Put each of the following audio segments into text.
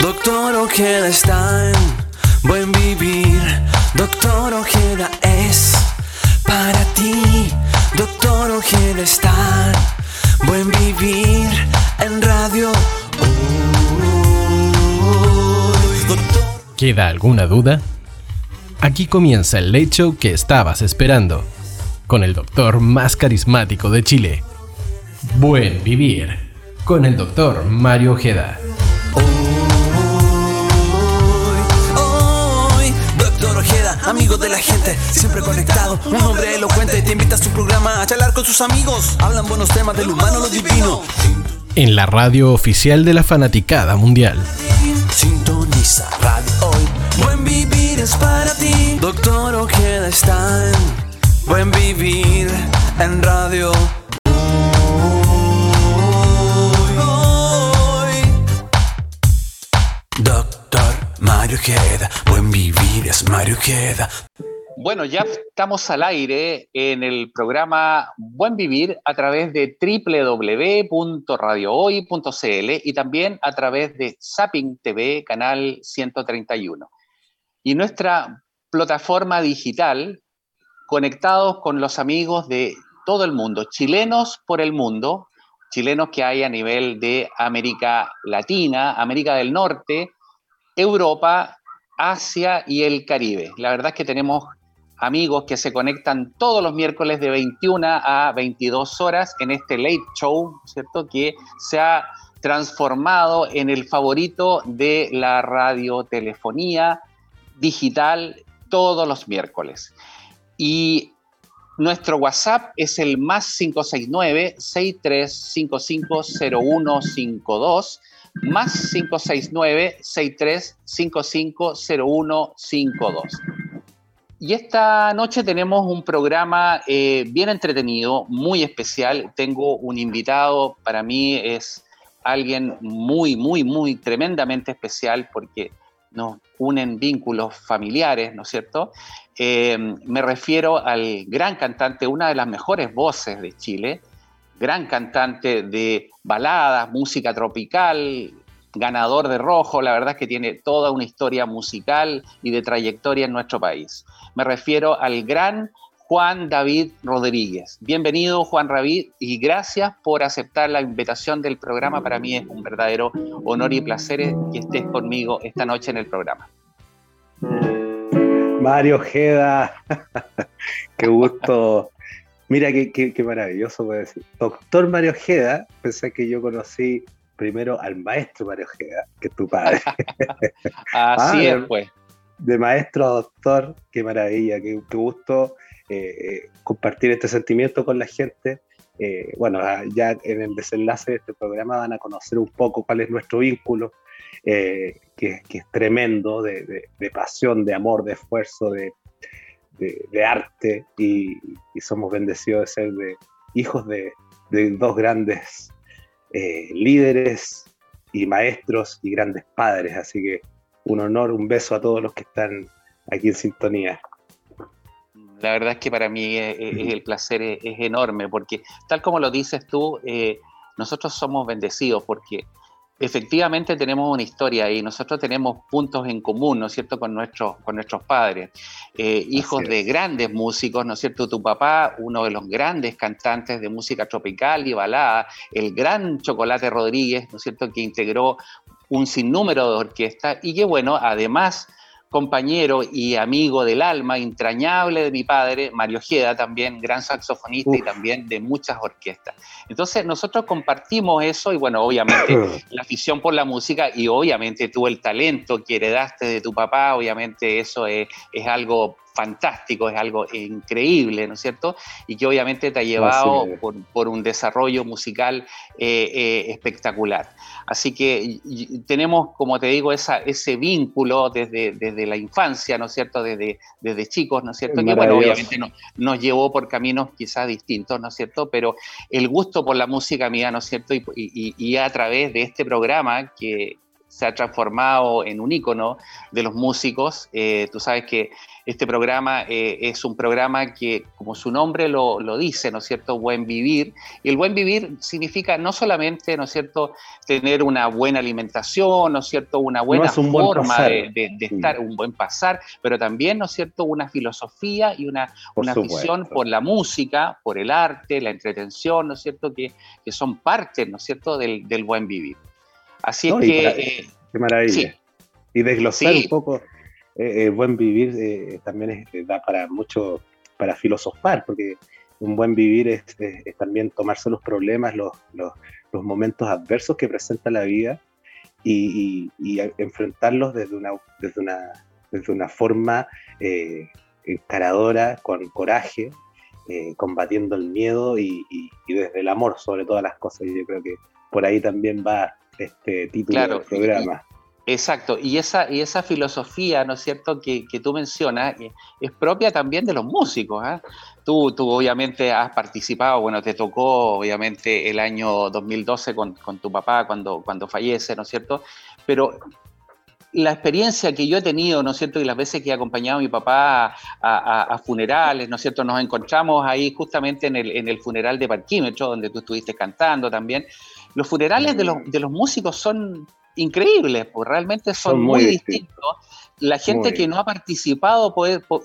Doctor Ojeda está en buen vivir. Doctor Ojeda es para ti. Doctor Ojeda está en buen vivir en radio. ¿Queda alguna duda? Aquí comienza el late show que estabas esperando, con el doctor más carismático de Chile. Buen vivir, con el doctor Mario Ojeda. Amigo de la gente, siempre conectado, un hombre elocuente, te invita a su programa a charlar con sus amigos, hablan buenos temas del humano, lo divino. En la radio oficial de la fanaticada mundial. Sintoniza radio hoy, buen vivir es para ti. Doctor Ojeda está en buen vivir en radio. Mario Queda, buen vivir es Mario Queda. Bueno, ya estamos al aire en el programa Buen Vivir a través de www.radiohoy.cl y también a través de Zapping TV, canal 131. Y nuestra plataforma digital, conectados con los amigos de todo el mundo, chilenos por el mundo, chilenos que hay a nivel de América Latina, América del Norte, Europa, Asia y el Caribe. La verdad es que tenemos amigos que se conectan todos los miércoles de 21 a 22 horas en este late show, ¿cierto? Que se ha transformado en el favorito de la radiotelefonía digital todos los miércoles. Y nuestro WhatsApp es el más 569-63550152, más 569-63550152. Y esta noche tenemos un programa eh, bien entretenido, muy especial. Tengo un invitado, para mí es alguien muy, muy, muy tremendamente especial porque nos unen vínculos familiares, ¿no es cierto? Eh, me refiero al gran cantante, una de las mejores voces de Chile, gran cantante de baladas, música tropical, ganador de rojo, la verdad es que tiene toda una historia musical y de trayectoria en nuestro país. Me refiero al gran Juan David Rodríguez. Bienvenido Juan David y gracias por aceptar la invitación del programa. Para mí es un verdadero honor y placer que estés conmigo esta noche en el programa. Mario Ojeda, qué gusto. Mira qué, maravilloso puede decir. Doctor Mario Ojeda, pensé que yo conocí primero al maestro Mario Ojeda, que es tu padre. Así ah, es, pues. De maestro a doctor, qué maravilla, qué, gusto eh, compartir este sentimiento con la gente. Eh, bueno, ah, ya en el desenlace de este programa van a conocer un poco cuál es nuestro vínculo, eh, que, es tremendo, de, pasión, de amor, de esfuerzo, de, arte, y, somos bendecidos de ser de, hijos de, dos grandes eh, líderes y maestros y grandes padres. Así que un honor, un beso a todos los que están aquí en sintonía. La verdad es que para mí el placer es, enorme, porque tal como lo dices tú, eh, nosotros somos bendecidos porque efectivamente tenemos una historia y nosotros tenemos puntos en común, ¿no es cierto?, con nuestros, con nuestros padres, eh, hijos de grandes músicos, ¿no es cierto? Tu papá, uno de los grandes cantantes de música tropical y balada, el gran Chocolate Rodríguez, ¿no es cierto?, que integró un sinnúmero de orquestas y que, bueno, además compañero y amigo del alma, entrañable de mi padre, Mario Ojeda, también gran saxofonista y también de muchas orquestas. Entonces nosotros compartimos eso y bueno, obviamente la afición por la música y obviamente tú el talento que heredaste de tu papá, obviamente eso es, es algo fantástico, es algo increíble, ¿no es cierto? Y que obviamente te ha llevado por, un desarrollo musical eh, eh, espectacular. Así que tenemos, como te digo, esa, ese vínculo desde, desde la infancia, ¿no es cierto? Desde, desde chicos, ¿no es cierto? Que bueno, obviamente nos llevó por caminos quizás distintos, ¿no es cierto? Pero el gusto por la música mía, ¿no es cierto? Y, y a través de este programa que, se ha transformado en un ícono de los músicos. Eh, tú sabes que este programa eh, es un programa que, como su nombre lo, dice, ¿no es cierto?, buen vivir. Y el buen vivir significa no solamente, ¿no es cierto?, tener una buena alimentación, ¿no es cierto?, una buena forma de, estar, un buen pasar, pero también, ¿no es cierto?, una filosofía y una, una visión por la música, por el arte, la entretención, ¿no es cierto?, que, que son parte, ¿no es cierto?, del, del buen vivir. Así es que... Eh, qué maravilla. Y desglosar un poco eh, buen vivir eh, también da para mucho, para filosofar, porque un buen vivir es, también tomarse los problemas, los, los, momentos adversos que presenta la vida y, enfrentarlos desde una, desde una, desde una forma encaradora, con coraje, combatiendo el miedo y, desde el amor sobre todas las cosas. Y yo creo que por ahí también va este título del programa. exacto, y esa, y esa filosofía, ¿no es cierto?, que, tú mencionas, eh, es propia también de los músicos. ¿ah? Tú, tú obviamente has participado, bueno, te tocó obviamente el año 2012 con, tu papá cuando, cuando fallece, ¿no es cierto? Pero la experiencia que yo he tenido, ¿no es cierto? Y las veces que he acompañado a mi papá a, funerales, ¿no es cierto? Nos encontramos ahí justamente en el, en el funeral de Parquímetro, donde tú estuviste cantando también. Los funerales de los, de los músicos son increíbles, pues realmente son, muy, distintos. La gente que no ha participado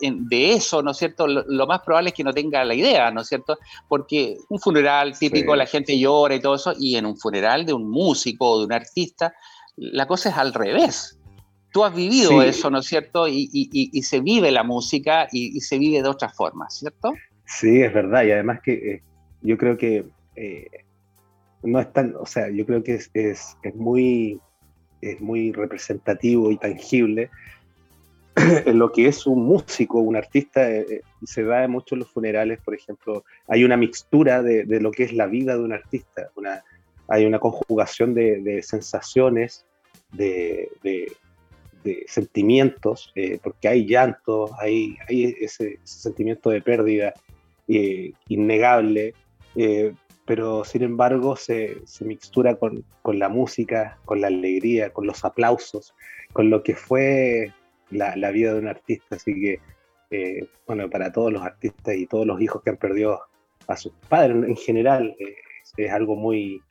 de eso, ¿no es cierto? Lo, más probable es que no tenga la idea, ¿no es cierto? Porque un funeral típico, la gente llora y todo eso, y en un funeral de un músico o de un artista, la cosa es al revés. Tú has vivido eso, ¿no es cierto? Y, se vive la música y, se vive de otra forma, ¿cierto? Sí, es verdad. Y además que eh, yo creo que eh, no es tan, o sea, yo creo que es, es, muy, es muy representativo y tangible en lo que es un músico, un artista, eh, eh, se da mucho en los funerales, por ejemplo, hay una mixtura de, de, lo que es la vida de un artista, una, hay una conjugación de, de sensaciones, de, de, sentimientos, eh, porque hay llanto, hay, hay ese, sentimiento de pérdida innegable, pero sin embargo se, se mixtura con, con, la música, con la alegría, con los aplausos, con lo que fue la, la vida de un artista. Así que, eh, bueno, para todos los artistas y todos los hijos que han perdido a sus padres en general, eh, es algo muy,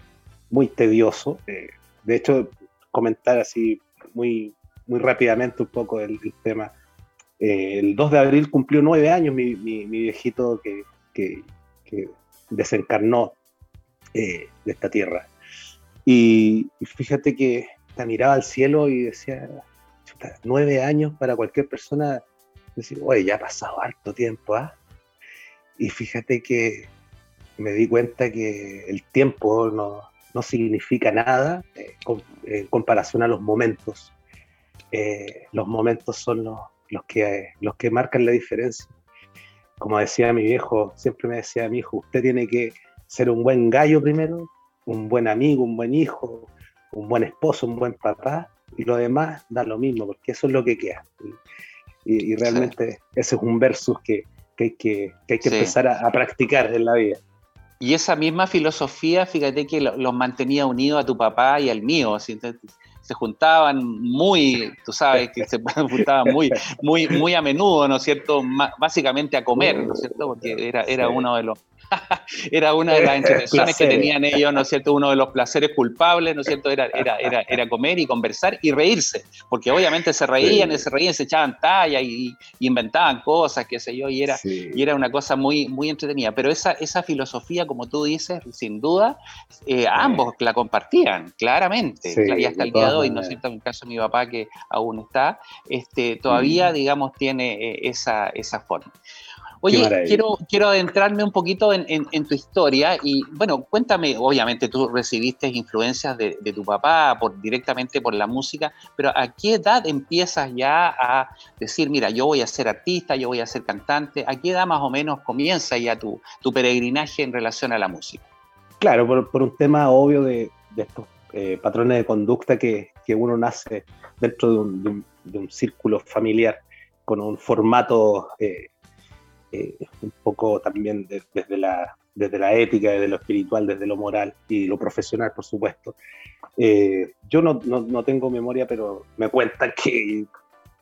muy tedioso. Eh, de hecho, comentar así muy, muy rápidamente un poco el, tema. el 2 de abril cumplió nueve años mi, viejito que, que desencarnó eh, de esta tierra. Y, fíjate que te miraba al cielo y decía, nueve años para cualquier persona, decir, oye, ya ha pasado harto tiempo, ¿ah? Y fíjate que me di cuenta que el tiempo no, no significa nada eh, en comparación a los momentos. Eh, los momentos son los, los, que, los que marcan la diferencia. Como decía mi viejo, siempre me decía mi hijo, usted tiene que ser un buen gallo primero, un buen amigo, un buen hijo, un buen esposo, un buen papá, y lo demás da lo mismo, porque eso es lo que queda. Y, realmente ese es un versus que, hay que, hay que empezar a, practicar en la vida. Y esa misma filosofía, fíjate que los mantenía unidos a tu papá y al mío. se juntaban muy, tú sabes, que se juntaban muy, muy, muy a menudo, ¿no es cierto? básicamente a comer, ¿no es cierto? Porque era, era uno de los, era una de las entretenciones que tenían ellos, ¿no es cierto? Uno de los placeres culpables, ¿no es cierto? Era, era, era, era comer y conversar y reírse, porque obviamente se reían, y se reían, se echaban talla y, inventaban cosas, qué sé yo, y era, y era una cosa muy, muy entretenida. Pero esa, esa filosofía, como tú dices, sin duda, eh, ambos la compartían, claramente, y hasta el día de hoy, ¿no es cierto? En el caso de mi papá, que aún está, este, todavía, digamos, tiene eh, esa, esa forma. Oye, quiero, quiero adentrarme un poquito en, tu historia y, bueno, cuéntame, obviamente tú recibiste influencias de, tu papá por, directamente por la música, pero ¿a qué edad empiezas ya a decir, mira, yo voy a ser artista, yo voy a ser cantante? ¿A qué edad más o menos comienza ya tu, tu peregrinaje en relación a la música? Claro, por, un tema obvio de, estos eh, patrones de conducta que, que, uno nace dentro de un, de un, círculo familiar con un formato... Eh, eh, un poco también desde, la, desde la ética, desde lo espiritual, desde lo moral y lo profesional, por supuesto. Eh, yo no, no, tengo memoria, pero me cuentan que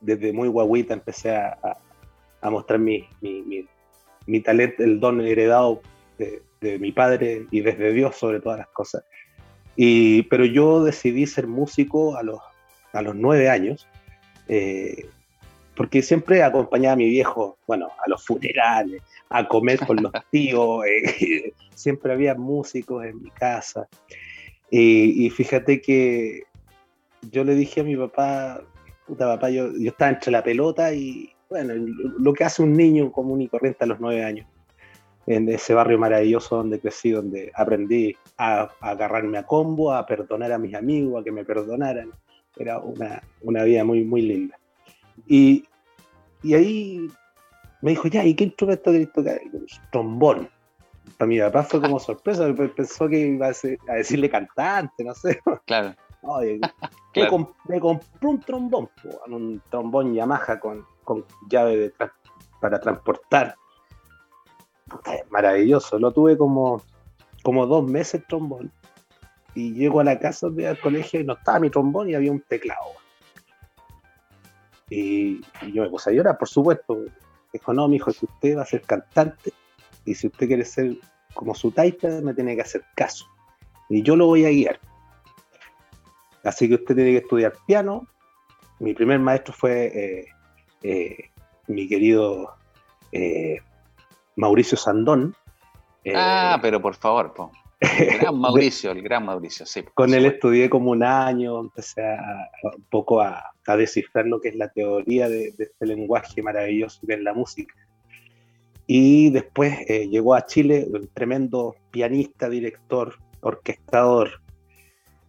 desde muy guaguita empecé a, a, mostrar mi, mi, mi, talento, el don heredado de, de, mi padre y desde Dios sobre todas las cosas. Y, pero yo decidí ser músico a los, a los nueve años. Eh, porque siempre acompañaba a mi viejo, bueno, a los funerales, a comer con los tíos, eh, siempre había músicos en mi casa. Y, fíjate que yo le dije a mi papá, puta papá, yo, yo estaba entre la pelota y, bueno, lo que hace un niño común y corriente a los nueve años, en ese barrio maravilloso donde crecí, donde aprendí a, agarrarme a combo, a perdonar a mis amigos, a que me perdonaran. Era una, una vida muy, muy linda. Y, y ahí me dijo, ya, ¿y qué instrumento querés tocar? Trombón. Para mi papá fue como sorpresa, pensó que iba a, decirle cantante, no sé. Claro. Oye, Me, compré un trombón, un trombón Yamaha con, con llave para transportar. maravilloso, lo tuve como, como dos meses el trombón. Y llego a la casa, al colegio y no estaba mi trombón y había un teclado. Y, yo me puse a llorar, por supuesto. Dijo, no, mi hijo, si usted va a ser cantante y si usted quiere ser como su taita, me tiene que hacer caso. Y yo lo voy a guiar. Así que usted tiene que estudiar piano. Mi primer maestro fue eh, eh, mi querido eh, Mauricio Sandón. ah, pero por favor, po. El gran Mauricio, el gran Mauricio, sí. Con él estudié como un año, empecé a, un poco a, descifrar lo que es la teoría de, este lenguaje maravilloso que es la música. Y después eh, llegó a Chile un tremendo pianista, director, orquestador,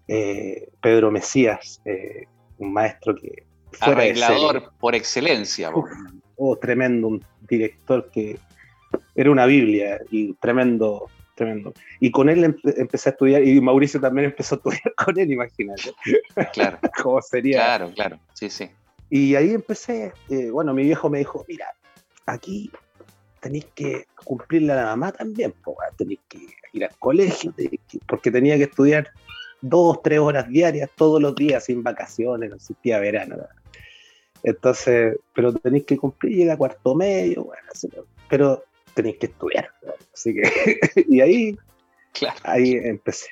eh, Pedro Mesías, eh, un maestro que... Fuera Arreglador por excelencia. oh, tremendo, un director que era una Biblia y tremendo tremendo. Y con él empecé a estudiar, y Mauricio también empezó a estudiar con él, imagínate. Claro. ¿Cómo sería? Claro, claro, sí, sí. Y ahí empecé, eh, bueno, mi viejo me dijo, mira, aquí tenéis que cumplirle a la mamá también, tenéis que ir al colegio, porque tenía que estudiar dos, tres horas diarias todos los días, sin vacaciones, no existía verano. Entonces, pero tenéis que cumplir, llega cuarto medio, bueno, pero tenéis que estudiar. Así que, y ahí, ahí empecé.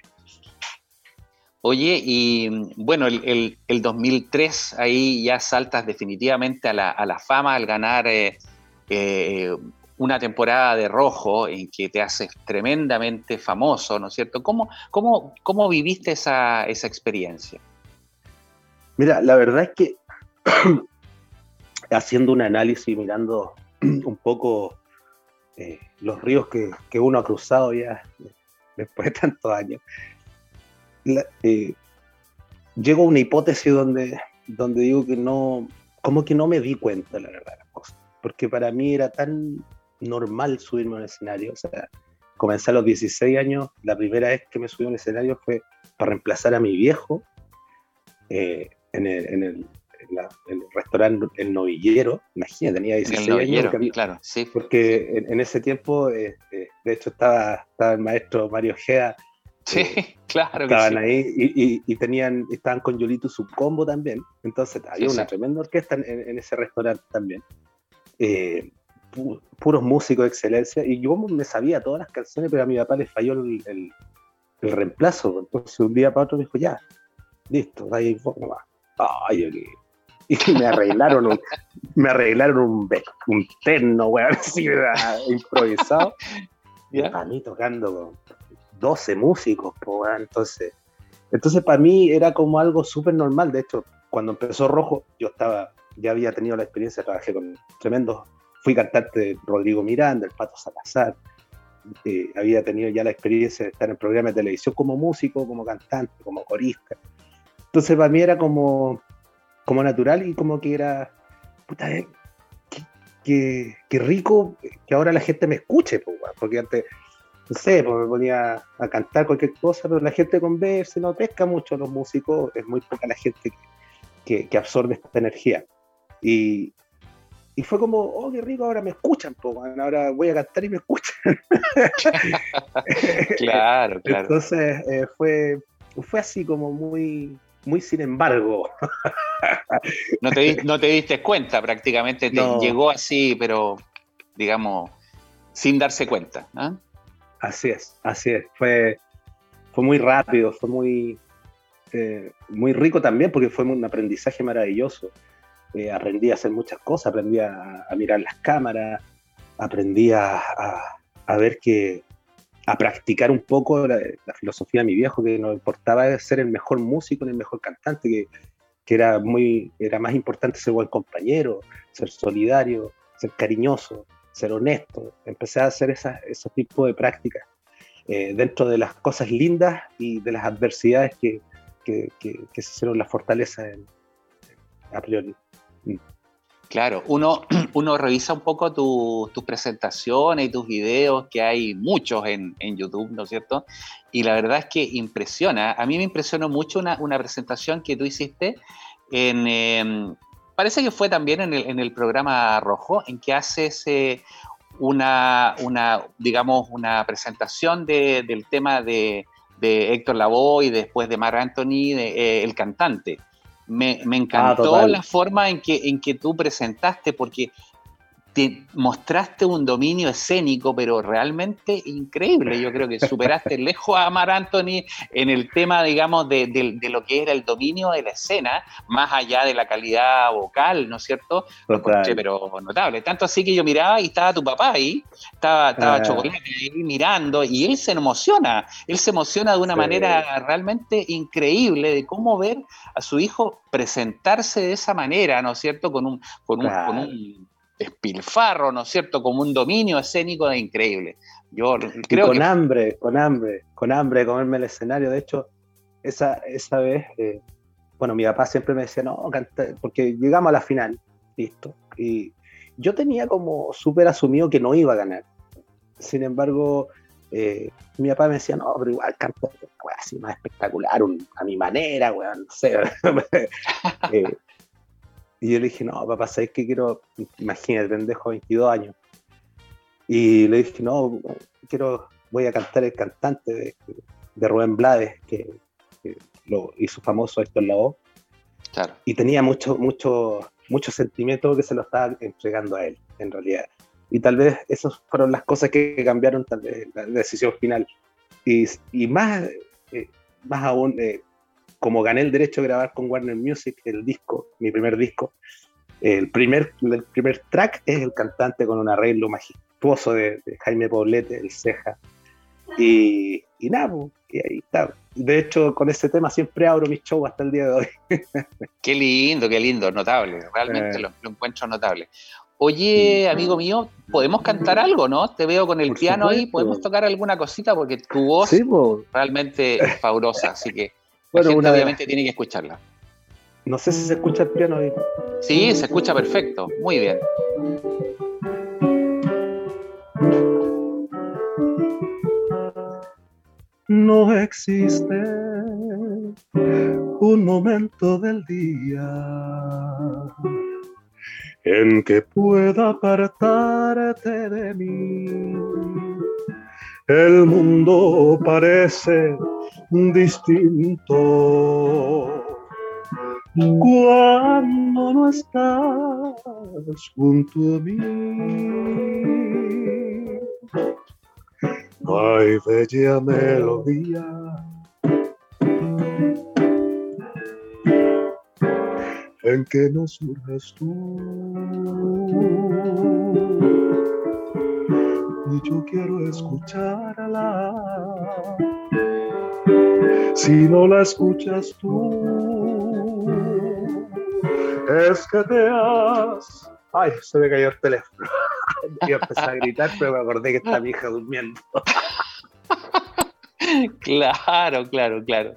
Oye, y bueno, el, 2003 ahí ya saltas definitivamente a la, fama al ganar eh, eh, una temporada de rojo en que te haces tremendamente famoso, ¿no es cierto? ¿Cómo, cómo, cómo viviste esa, esa experiencia? Mira, la verdad es que haciendo un análisis, mirando un poco eh, los ríos que, uno ha cruzado ya después de tantos años, eh, llego a una hipótesis donde, donde digo que no, como que no me di cuenta, la verdad, las cosas. Porque para mí era tan normal subirme a un escenario. O sea, comencé a los 16 años, la primera vez que me subí a un escenario fue para reemplazar a mi viejo eh, en, el restaurante El Novillero, imagínate, tenía 16 años. claro, sí. Porque en, ese tiempo, eh, eh, de hecho, estaba, estaba el maestro Mario Gea. Sí, eh, claro. Estaban ahí y, y, tenían, estaban con Yolito su combo también. Entonces había una tremenda orquesta en, ese restaurante también. puros músicos de excelencia. Y yo me sabía todas las canciones, pero a mi papá le falló el, el, reemplazo. Entonces un día para otro me dijo, ya, listo, ahí nomás. Ay, y me arreglaron un, me arreglaron un, un terno, weón, así, improvisado. Y para mí tocando con 12 músicos, weón, entonces, entonces para mí era como algo súper normal. De hecho, cuando empezó Rojo, yo estaba, ya había tenido la experiencia, trabajé con tremendos, fui cantante de Rodrigo Miranda, el Pato Salazar, eh, había tenido ya la experiencia de estar en programas de televisión como músico, como cantante, como corista. Entonces para mí era como, como natural y como que era, puta, eh, qué, rico que ahora la gente me escuche, porque antes, no sé, pues me ponía a cantar cualquier cosa, pero la gente conversa, no pesca mucho los músicos, es muy poca la gente que, absorbe esta energía. Y, y fue como, oh, qué rico, ahora me escuchan, po, ahora voy a cantar y me escuchan. claro, claro. Entonces eh, fue, fue así como muy, muy sin embargo. no, te, no te diste cuenta prácticamente, te llegó así, pero digamos, sin darse cuenta. ¿no? Así es, así es. Fue, fue muy rápido, fue muy, eh, muy rico también porque fue un aprendizaje maravilloso. Eh, aprendí a hacer muchas cosas, aprendí a, mirar las cámaras, aprendí a, ver que, a practicar un poco la, filosofía de mi viejo, que no importaba ser el mejor músico ni el mejor cantante, que, que, era, muy, era más importante ser buen compañero, ser solidario, ser cariñoso, ser honesto. Empecé a hacer esa, ese tipo de prácticas eh, dentro de las cosas lindas y de las adversidades que, que, que, se hicieron la fortaleza a priori. Claro, uno, uno revisa un poco tus presentaciones y tus videos, que hay muchos en, YouTube, ¿no es cierto? Y la verdad es que impresiona. A mí me impresionó mucho una, presentación que tú hiciste en... Em, parece que fue también en el, en el programa Rojo, en que haces eh, una, una, digamos, una presentación del tema de, de Héctor Lavoe y después de Mar Anthony, eh, el cantante. Me, me encantó ah, la forma en que, en que tú presentaste, porque te mostraste un dominio escénico, pero realmente increíble. Yo creo que superaste lejos a Mar Anthony en el tema, digamos, de, lo que era el dominio de la escena, más allá de la calidad vocal, ¿no es cierto? Pero notable. Tanto así que yo miraba y estaba tu papá ahí, estaba, estaba ah. Chocolate ahí mirando, y él se emociona, él se emociona de una manera realmente increíble de cómo ver a su hijo presentarse de esa manera, ¿no es cierto? Con un, con un despilfarro, ¿no es cierto? Como un dominio escénico de increíble. Yo creo con hambre, con hambre, con hambre de comerme el escenario. De hecho, esa, esa vez, eh, bueno, mi papá siempre me decía, no, porque llegamos a la final, listo. Y yo tenía como súper asumido que no iba a ganar. Sin embargo, eh, mi papá me decía, no, pero igual canto así más espectacular, a mi manera, weón, no sé. eh, y yo le dije, no, papá, ¿sabes qué quiero? Imagínate, pendejo, 22 años. Y le dije, no, quiero, voy a cantar el cantante de, de Rubén Blades, que, lo hizo famoso esto en la voz. Claro. Y tenía mucho, mucho, mucho sentimiento que se lo estaba entregando a él, en realidad. Y tal vez esas fueron las cosas que cambiaron tal vez, la decisión final. Y, y más, eh, más aún, eh, como gané el derecho de grabar con Warner Music el disco, mi primer disco, el primer, el primer track es el cantante con un arreglo majestuoso de, Jaime Poblete, el Ceja. Y, y nada, pues, y ahí está. De hecho, con ese tema siempre abro mis shows hasta el día de hoy. qué lindo, qué lindo, notable. Realmente eh. lo, encuentro notable. Oye, amigo mío, ¿podemos cantar algo, no? Te veo con el piano ahí, ¿podemos tocar alguna cosita? Porque tu voz realmente es fabulosa, así que bueno, obviamente tiene que escucharla. No sé si se escucha el piano ahí. Sí, se escucha perfecto. Muy bien. No existe un momento del día en que pueda apartarte de mí el mundo parece distinto cuando no estás junto a mí. Ay, bella melodía. En que no surges tú y yo quiero escucharla. Si no la escuchas tú, es que te has... Ay, se me cayó el teléfono. Y empecé a gritar, pero me acordé que está mi hija durmiendo. Claro, claro, claro.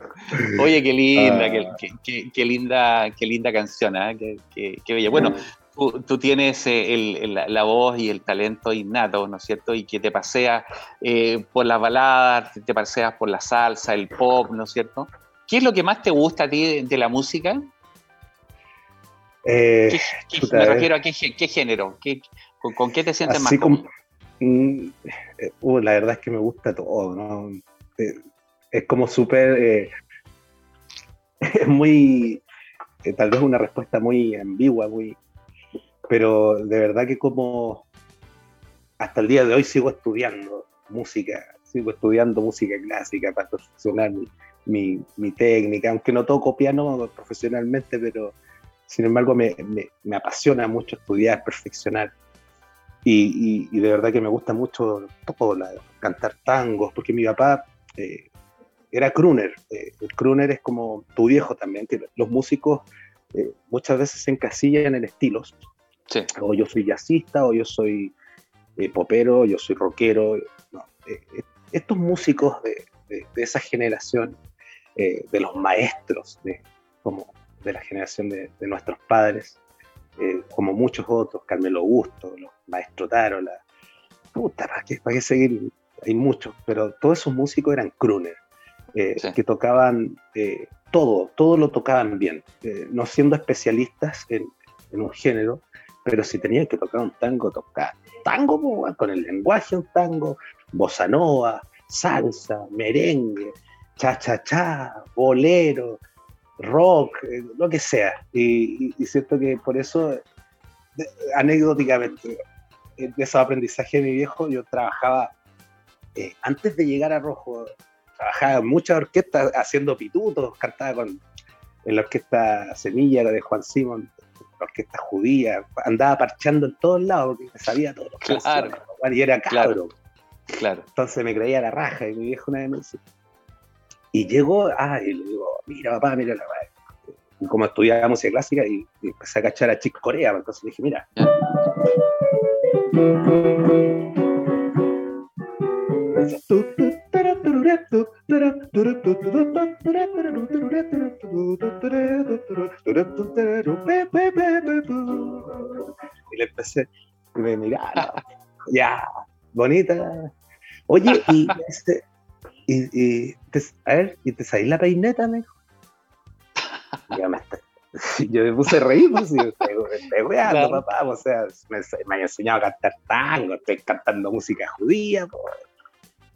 Oye, qué linda, ah. qué, qué, linda, qué linda canción, ¿eh? qué, bella. Bueno, tú, tienes eh, la voz y el talento innato, ¿no es cierto? Y que te paseas eh, por las baladas, te paseas por la salsa, el pop, ¿no es cierto? ¿Qué es lo que más te gusta a ti de, la música? Eh, me refiero a qué, género, con, qué te sientes más cómodo? Mm, uh, la verdad es que me gusta todo, ¿no? es como súper... es muy... tal vez una respuesta muy ambigua, muy... Pero de verdad que como hasta el día de hoy sigo estudiando música, sigo estudiando música clásica para perfeccionar mi, técnica, aunque no toco piano profesionalmente, pero sin embargo me, apasiona mucho estudiar, perfeccionar. Y, de verdad que me gusta mucho todo, cantar tangos, porque mi papá eh, era crooner. Eh, el crooner es como tu viejo también, que los músicos eh, muchas veces se encasillan en estilos. O yo soy jazzista, o yo soy popero, yo soy rockero. estos músicos de, esa generación, de los maestros, de, como de la generación de, nuestros padres, eh, como muchos otros, Carmelo Augusto, los Maestro Taro, la puta, ¿para qué, para qué seguir? Hay muchos, pero todos esos músicos eran crooner, eh, que tocaban eh, todo, todo lo tocaban bien, no siendo especialistas en, un género, pero si tenían que tocar un tango, tocar tango con el lenguaje un tango, bossa nova, salsa, merengue, cha-cha-cha, bolero, rock, eh, lo que sea. Y, siento que por eso, anecdóticamente, de esos aprendizajes de mi viejo, yo trabajaba, eh, antes de llegar a Rojo, trabajaba en muchas orquestas haciendo pitutos, cantaba con, en la orquesta Semilla de Juan Simón, la orquesta judía, andaba parchando en todos lados porque sabía todo claro. y era cabro. Claro. Entonces me creía la raja y mi viejo una vez me dice, y llegó, ah, y le digo, mira papá, mira la y como estudiaba música clásica y, empecé a cachar a Chick Corea, entonces le dije, mira. Y le empecé, y me miraba, ya, bonita. Oye, y este, y, te, a ver, ¿y te salí la peineta? Me dijo. yo me puse a reír, pues, y estoy weando, papá, o sea, me, me han enseñado a cantar tango, estoy cantando música judía,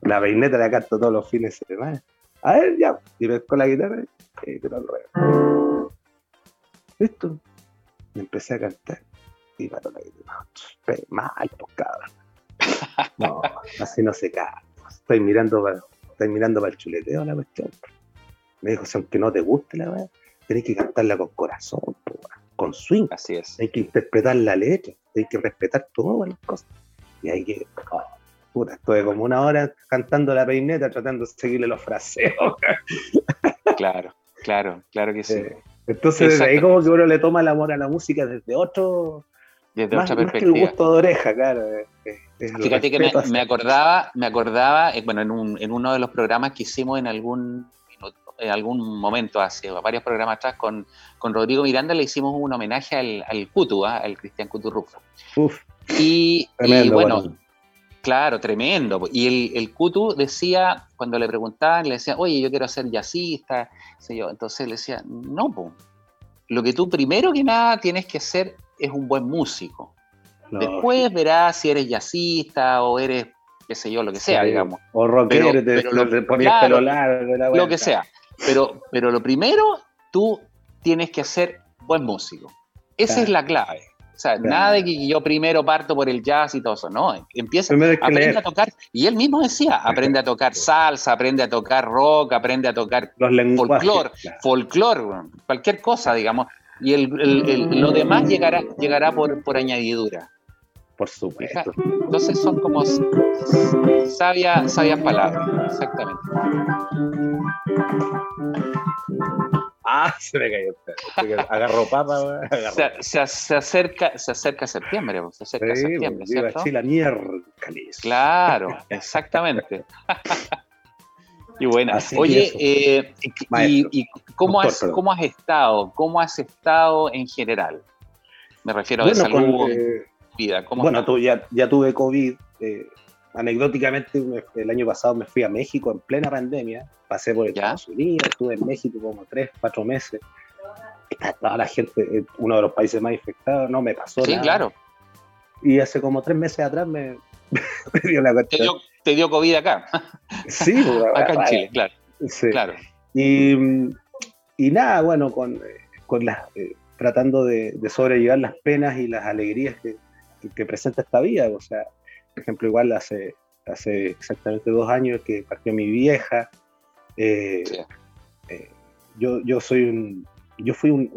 la peineta la canto todos los fines de semana. A ver, ya, y me con la guitarra, y te lo Listo. Y empecé a cantar, y para la guitarra, mal, pues cabrón. No, así no se canta. Estoy mirando para mirando para el chuleteo la cuestión. Me dijo, si aunque no te guste la verdad, tenés que cantarla con corazón, con swing. Así es. Hay que interpretar la letra, hay que respetar todas las cosas. Y hay que. Oh, puta, estuve como una hora cantando la peineta tratando de seguirle los fraseos. claro, claro, claro que sí. Eh, entonces, desde ahí como que uno le toma el amor a la música desde otro. Desde otra perspectiva. que el gusto de oreja, claro. Fíjate que me, acordaba, me acordaba, eh, bueno, en, un, en, uno de los programas que hicimos en algún en algún momento, hace varios programas atrás, con, con Rodrigo Miranda le hicimos un homenaje al, al Cutu, ¿ah? al Cristian Cutu Y, bueno, claro, tremendo. Y el, el Cutu decía, cuando le preguntaban, le decía, oye, yo quiero ser jazzista, sé yo. Entonces le decía, no, lo que tú primero que nada tienes que ser es un buen músico. Después verás si eres jazzista o eres, qué sé yo, lo que sea, digamos. O rockero, te, lo, pelo largo. lo que sea. Pero, pero lo primero, tú tienes que ser buen músico. Esa es la clave. Sea, nada de que yo primero parto por el jazz y todo eso, no. Empieza, aprende a tocar. Y él mismo decía, aprende a tocar salsa, aprende a tocar rock, aprende a tocar folclore, folclore, cualquier cosa, digamos. Y el, lo demás llegará, llegará por, por añadidura. Por supuesto. Entonces son como sabias sabia palabras, exactamente. Ah, se me cayó. Agarró papa. Se, se, acerca, se acerca septiembre, se acerca septiembre, ¿cierto? Así la miércoles. Claro, exactamente. y bueno, oye, eh, y, cómo, has, cómo has estado? ¿Cómo has estado en general? Me refiero a salud. Eh, bueno, tú, ya, ya, tuve COVID. Eh, anecdóticamente, el año pasado me fui a México en plena pandemia. Pasé por Estados Unidos, estuve en México como tres, cuatro meses. toda la gente, uno de los países más infectados, no me pasó sí, claro. Y hace como tres meses atrás me, dio la cuestión. Te dio, COVID acá. Sí, pues, acá en Chile, claro. Sí. claro. Y, y, nada, bueno, con, con las, eh, tratando de, sobrellevar las penas y las alegrías que, que, presenta esta vida. O sea, por ejemplo, igual hace, hace exactamente dos años que partió mi vieja. Eh, eh, yo, yo soy un, yo fui un,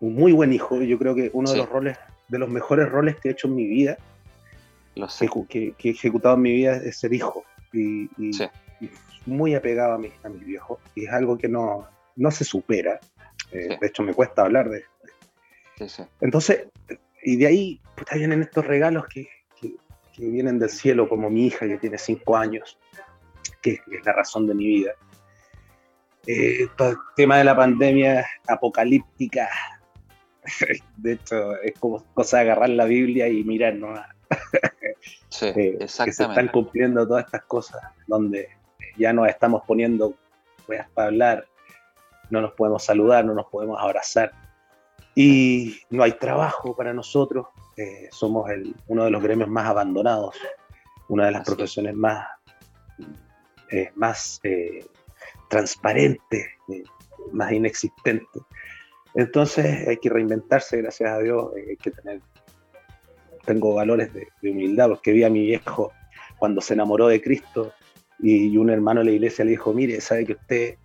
un, muy buen hijo. Yo creo que uno de los roles, de los mejores roles que he hecho en mi vida, Que, he ejecutado en mi vida es ser hijo. Y, muy apegado a mi, a mi viejo. Y es algo que no, no se supera. Eh, de hecho, me cuesta hablar de esto. Entonces, y de ahí pues, vienen estos regalos que, vienen del cielo, como mi hija que tiene cinco años, que, es la razón de mi vida. Eh, el tema de la pandemia apocalíptica, de hecho, es como cosa de agarrar la Biblia y mirar ¿no? sí, eh, que se están cumpliendo todas estas cosas, donde ya nos estamos poniendo pues, para hablar, no nos podemos saludar, no nos podemos abrazar. Y no hay trabajo para nosotros, eh, somos el, uno de los gremios más abandonados, una de las profesiones más, eh, más eh, transparentes, más inexistentes. Entonces hay que reinventarse, gracias a Dios, hay que tener, tengo valores de, de, humildad, porque vi a mi viejo cuando se enamoró de Cristo y un hermano de la iglesia le dijo, mire, sabe que usted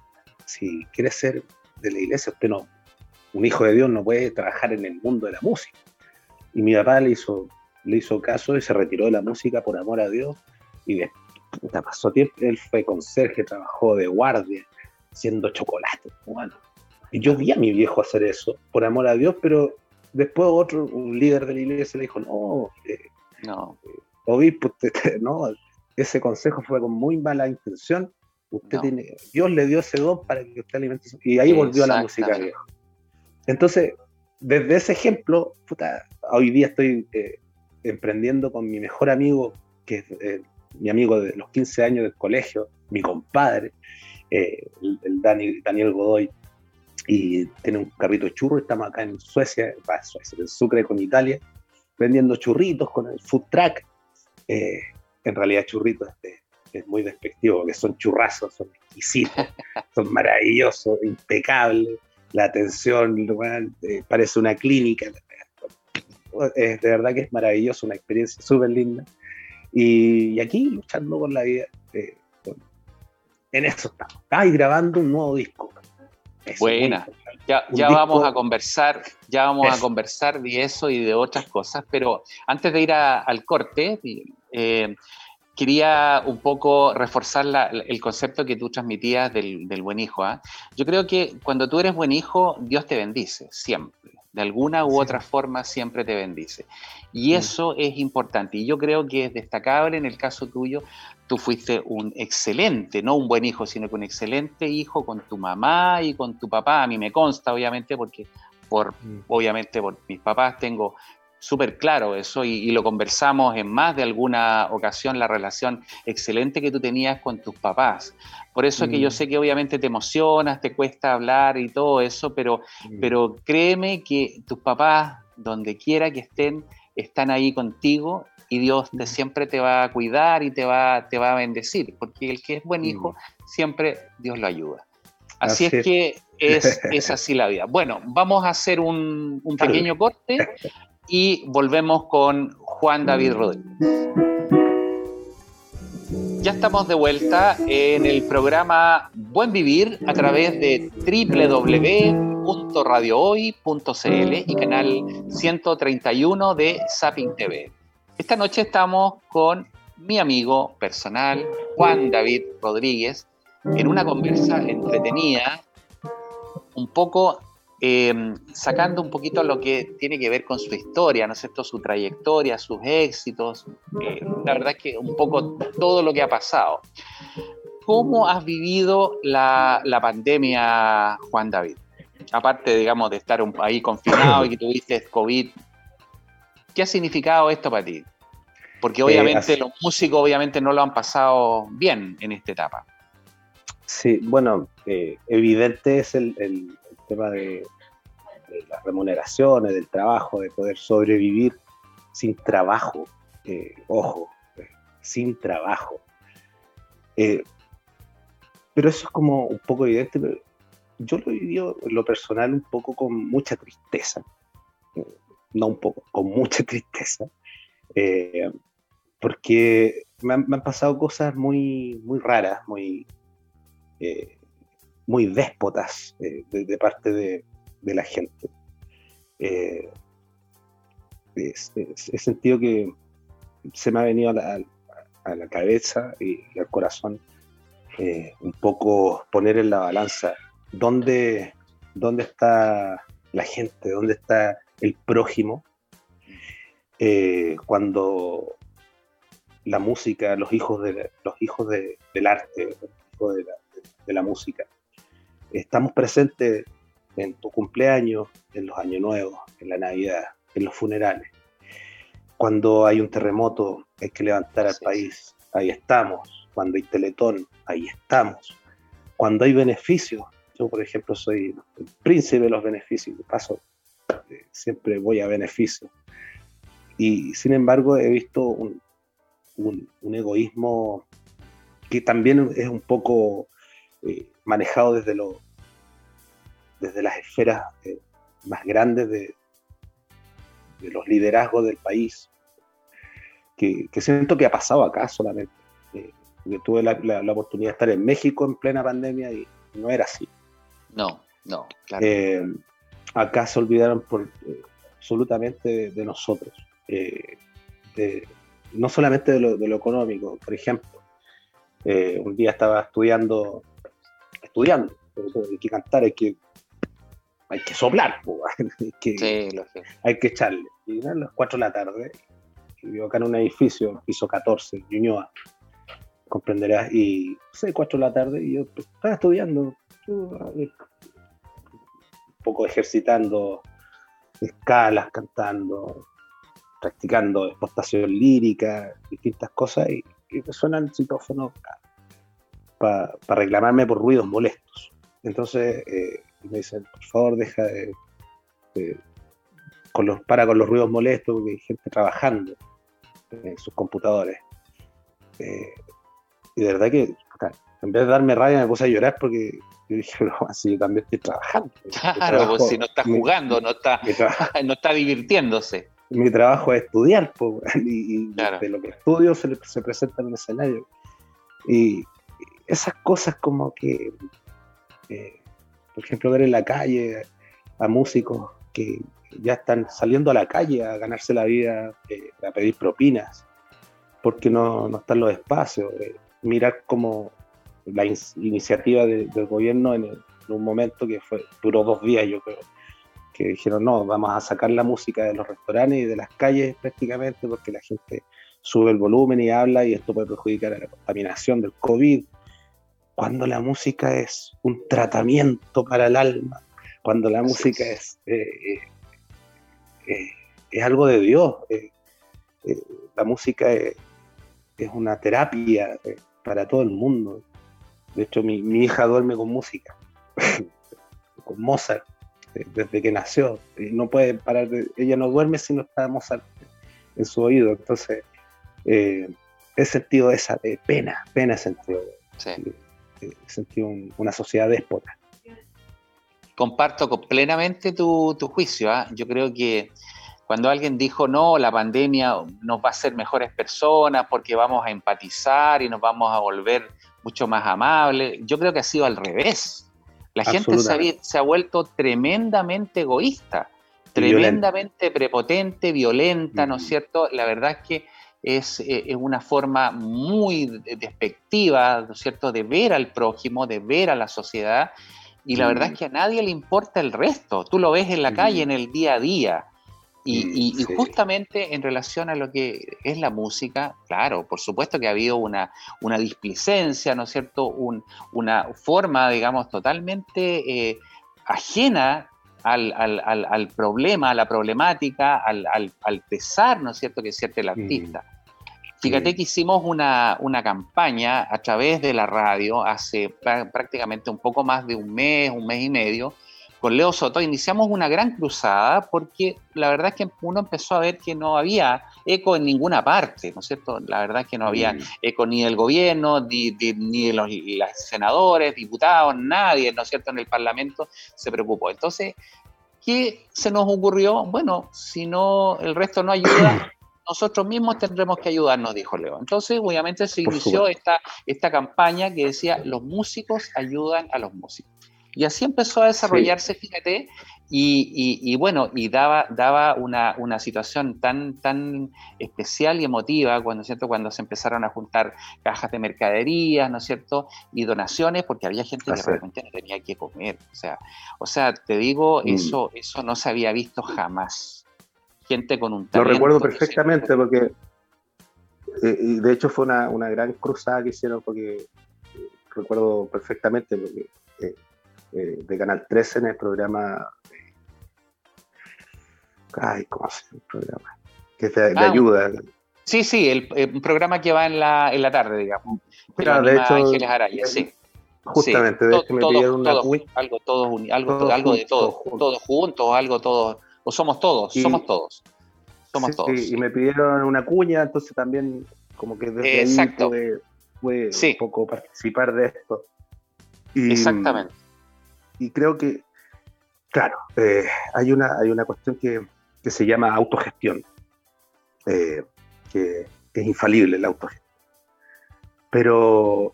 si quiere ser de la iglesia, usted no, un hijo de Dios no puede trabajar en el mundo de la música. Y mi papá le hizo, le hizo caso y se retiró de la música por amor a Dios. Y de, pasó tiempo, él fue conserje, trabajó de guardia, haciendo chocolate. Bueno, y yo vi a mi viejo hacer eso por amor a Dios, pero después otro, un líder de la iglesia le dijo, no, eh, no. Eh, obispo, no, ese consejo fue con muy mala intención Usted tiene, Dios le dio ese don para que usted alimente. Y ahí volvió a la música vieja. Entonces, desde ese ejemplo, hoy día estoy eh, emprendiendo con mi mejor amigo, que es eh, mi amigo de los 15 años del colegio, mi compadre, eh, el, Daniel Godoy, y tiene un carrito de churros. Estamos acá en Suecia, en Sucre con Italia, vendiendo churritos con el food track. en realidad, churritos de es muy despectivo, que son churrazos, son exquisitos, son maravillosos, impecables, la atención eh, parece una clínica. de verdad que es maravilloso, una experiencia súper linda. Y, aquí luchando con la vida, eh, en eso estamos. Ah, grabando un nuevo disco. Buena. Ya, ya vamos a conversar, ya vamos a conversar de eso y de otras cosas, pero antes de ir al corte, eh, quería un poco reforzar el concepto que tú transmitías del, buen hijo. ¿ah? Yo creo que cuando tú eres buen hijo, Dios te bendice, siempre. De alguna u otra forma, siempre te bendice. Y eso es importante. Y yo creo que es destacable en el caso tuyo. Tú fuiste un excelente, no un buen hijo, sino que un excelente hijo con tu mamá y con tu papá. A mí me consta, obviamente, porque por, mm. obviamente por mis papás tengo súper claro eso y, lo conversamos en más de alguna ocasión, la relación excelente que tú tenías con tus papás. Por eso es que yo mm. sé que obviamente te emocionas, te cuesta hablar y todo eso, pero, mm. pero créeme que tus papás, donde quiera que estén, están ahí contigo y Dios te, mm. siempre te va a cuidar y te va, te va a bendecir, porque el que es buen hijo, siempre Dios lo ayuda. Así, es, que es, así la vida. Bueno, vamos a hacer un, un pequeño corte y volvemos con Juan David Rodríguez. Ya estamos de vuelta en el programa Buen Vivir a través de www.radiohoy.cl y canal 131 de Zapping TV. Esta noche estamos con mi amigo personal Juan David Rodríguez en una conversa entretenida, un poco Em, sacando un poquito lo que tiene que ver con su historia, ¿no es cierto? Su trayectoria, sus éxitos, eh, la verdad es que un poco todo lo que ha pasado. ¿Cómo has vivido la, pandemia, Juan David? Aparte, digamos, de estar un, ahí confinado y que tuviste COVID, ¿qué ha significado esto para ti? Porque obviamente los músicos obviamente no lo han pasado bien en esta etapa. Sí, bueno, eh, evidente es el, tema de, las remuneraciones, del trabajo, de poder sobrevivir sin trabajo. Eh, ojo, sin trabajo. pero eso es como un poco evidente, pero yo lo viví en lo personal un poco con mucha tristeza. No un poco, con mucha tristeza. porque me han, pasado cosas muy, muy raras, muy, eh, muy déspotas eh, de, parte de, la gente. Eh, he sentido que se me ha venido a la, cabeza y, al corazón un poco poner en la balanza dónde, dónde está la gente, dónde está el prójimo, cuando la música, los hijos, de, los hijos del arte, los hijos de de la música. Estamos presentes en tu cumpleaños, en los años nuevos, en la Navidad, en los funerales. Cuando hay un terremoto, hay que levantar al país, ahí estamos. Cuando hay teletón, ahí estamos. Cuando hay beneficios, yo por ejemplo soy el príncipe de los beneficios, de paso, eh, siempre voy a beneficios. Y sin embargo he visto un, un egoísmo que también es un poco eh, manejado desde, lo, desde las esferas eh, más grandes de, de, los liderazgos del país, que, siento que ha pasado acá solamente. Eh, tuve la, la, oportunidad de estar en México en plena pandemia y no era así. No, no, claro. acá se olvidaron por, absolutamente de, nosotros. no solamente de lo, de lo, económico, por ejemplo, un día estaba estudiando estudiando. Hay que cantar, hay que, hay que soplar, hay, que, hay que echarle. Y eran las 4 de la tarde, y vivo acá en un edificio, piso 14, Ñuñoa, comprenderás, y 6, 4 de la tarde, y yo pues, estaba estudiando, un poco ejercitando escalas, cantando, practicando exportación lírica, distintas cosas, y, y me suenan citófonos para reclamarme por ruidos molestos. Entonces eh, me dicen, por favor, deja de, con los, para con los ruidos molestos, porque hay gente trabajando en sus computadores. Eh, y de verdad que en vez de darme rabia me puse a llorar porque yo dije, pero así yo también estoy trabajando. Claro, pues si no está jugando, no, está, no está divirtiéndose. Mi trabajo es estudiar, y, de lo que estudio se, se presenta en el escenario. Y, esas cosas como que, eh, por ejemplo, ver en la calle a músicos que ya están saliendo a la calle a ganarse la vida, eh, a pedir propinas, porque no, no están los espacios. Eh, mirar como la iniciativa del gobierno en, un momento que fue duró dos días, yo creo, que dijeron, no, vamos a sacar la música de los restaurantes y de las calles prácticamente porque la gente sube el volumen y habla y esto puede perjudicar a la contaminación del COVID cuando la música es un tratamiento para el alma, cuando la música es, eh, eh, eh, es algo de Dios. la música es, una terapia para todo el mundo. De hecho, mi, hija duerme con música, con Mozart, desde que nació. No puede parar ella no duerme si no está Mozart en su oído. Entonces, he sentido esa pena, pena he sentido. Sí sentido una sociedad déspota. Comparto plenamente tu, juicio. ¿ah? Yo creo que cuando alguien dijo, no, la pandemia nos va a hacer mejores personas porque vamos a empatizar y nos vamos a volver mucho más amables, yo creo que ha sido al revés. La gente se ha, vuelto tremendamente egoísta, tremendamente prepotente, violenta, ¿no es cierto? La verdad es que eh, es, una forma muy despectiva, ¿no es cierto?, de ver al prójimo, de ver a la sociedad, y la verdad es que a nadie le importa el resto. Tú lo ves en la calle, en el día a día. Y, justamente en relación a lo que es la música, claro, por supuesto que ha habido una, una displicencia, ¿no es cierto? una forma, digamos, totalmente eh, ajena al, al, al, problema, a la problemática, al, pesar, ¿no es cierto?, que siente el artista. Fíjate que hicimos una, una, campaña a través de la radio hace prácticamente un poco más de un mes, un mes y medio, con Leo Soto iniciamos una gran cruzada porque la verdad es que uno empezó a ver que no había eco en ninguna parte, ¿no es cierto? La verdad es que no había eco ni del gobierno, ni, de los, senadores, diputados, nadie, ¿no es cierto?, en el Parlamento se preocupó. Entonces, ¿qué se nos ocurrió? Bueno, si no, el resto no ayuda, nosotros mismos tendremos que ayudarnos, dijo Leo. Entonces, obviamente, se inició esta, esta campaña que decía, los músicos ayudan a los músicos. Y así empezó a desarrollarse, fíjate, y, bueno, y daba, daba una, una, situación tan, tan especial y emotiva cuando, ¿cierto? cuando se empezaron a juntar cajas de mercaderías, ¿no es cierto? Y donaciones, porque había gente que realmente no tenía que comer. O sea, o sea te digo, mm. eso, eso no se había visto jamás. Gente con un talento. Lo recuerdo perfectamente porque, eh, y de hecho fue una, una, gran cruzada que hicieron porque eh, recuerdo perfectamente porque eh, eh, de Canal 13 en el programa. Ay, ¿cómo se llama el programa? Que es de, ah, ayuda. Sí, sí, el, un programa que va en la, en la tarde, digamos. Claro, de hecho. Ángeles Araya, sí. Justamente, de me pidieron una algo, todos, algo, algo de todos, todos juntos, algo todos, o somos todos, somos todos. Somos todos. y me pidieron una cuña, entonces también como que desde Exacto. ahí pude, un poco participar de esto. Exactamente y creo que, claro, eh, hay, una, hay una cuestión que, se llama autogestión, eh, que, es infalible la autogestión. Pero,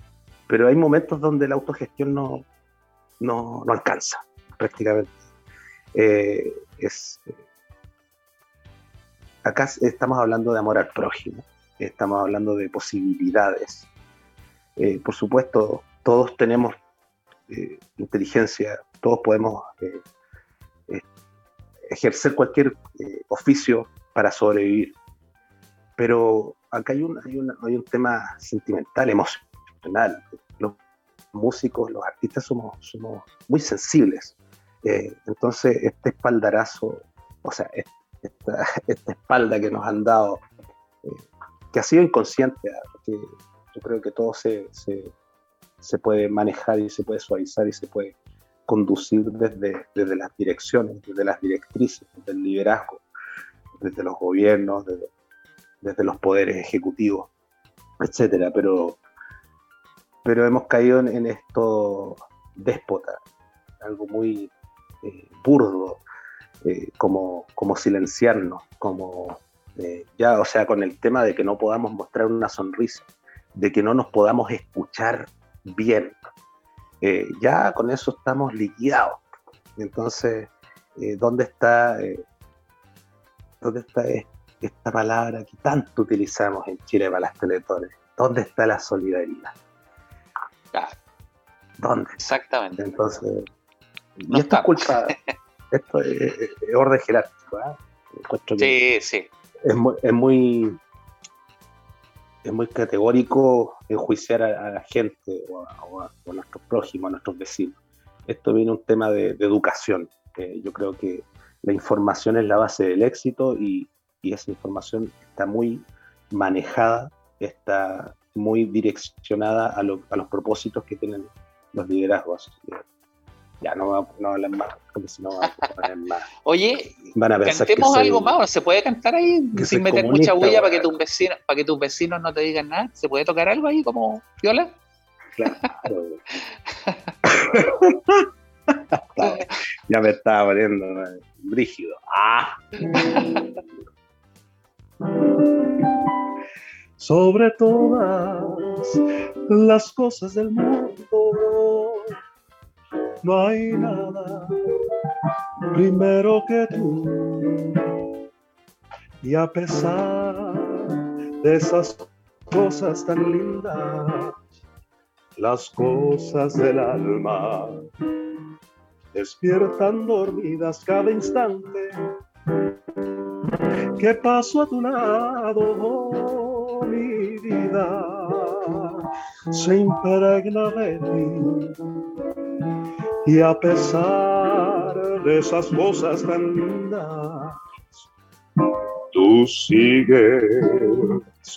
pero hay momentos donde la autogestión no, no, alcanza, prácticamente. Eh, es, acá estamos hablando de amor al prójimo, estamos hablando de posibilidades. por supuesto, todos tenemos eh, inteligencia, todos podemos eh, eh, ejercer cualquier oficio para sobrevivir. Pero acá hay un, hay, hay un tema sentimental, emocional. Los músicos, los artistas somos, somos muy sensibles. entonces, este espaldarazo, o sea, esta, espalda que nos han dado, que ha sido inconsciente, yo creo que todo se, se puede manejar y se puede suavizar y se puede conducir desde, desde las direcciones, desde las directrices, desde el liderazgo, desde los gobiernos, desde, los poderes ejecutivos, etcétera. Pero, pero hemos caído en, esto déspota, algo muy eh, burdo, eh, como, como silenciarnos, como eh, ya, o sea, con el tema de que no podamos mostrar una sonrisa, de que no nos podamos escuchar bien. Eh, ya con eso estamos liquidados. Entonces, eh, ¿dónde está, eh, dónde está esta palabra que tanto utilizamos en Chile para las teletones? ¿Dónde está la solidaridad? ¿Dónde? Exactamente. Entonces, y esto es culpa, esto es, orden jerárquico. sí, sí. Es es muy es muy categórico enjuiciar a, la gente o a, nuestros prójimos, a nuestros vecinos. Esto viene un tema de, educación. yo creo que la información es la base del éxito y, esa información está muy manejada, está muy direccionada a, los propósitos que tienen los liderazgos. Ya no no hablar más, porque si no más. Oye, cantemos algo más, ¿se puede cantar ahí sin meter mucha bulla para que tus vecinos, para que tus vecinos no te digan nada? ¿Se puede tocar algo ahí como viola? Claro. ya me estaba poniendo brígido. Ah. Sobre todas las cosas del mundo no hay nada primero que tú. Y a pesar de esas cosas tan lindas, las cosas del alma despiertan dormidas cada instante. Que paso a tu lado, mi vida, se impregna de ti y a pesar de esas cosas tan lindas, Tú sigues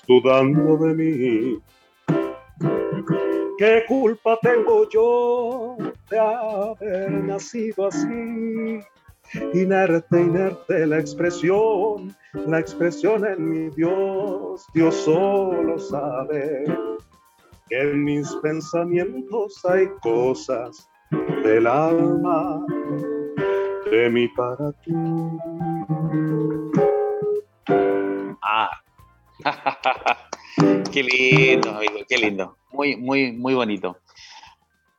dudando de mí. ¿Qué culpa tengo yo de haber nacido así? Inerte, inerte la expresión, la expresión en mi Dios, Dios solo sabe que en mis pensamientos hay cosas del alma de mi para ti. Ah. qué lindo, amigo, qué lindo. Muy, muy, muy bonito.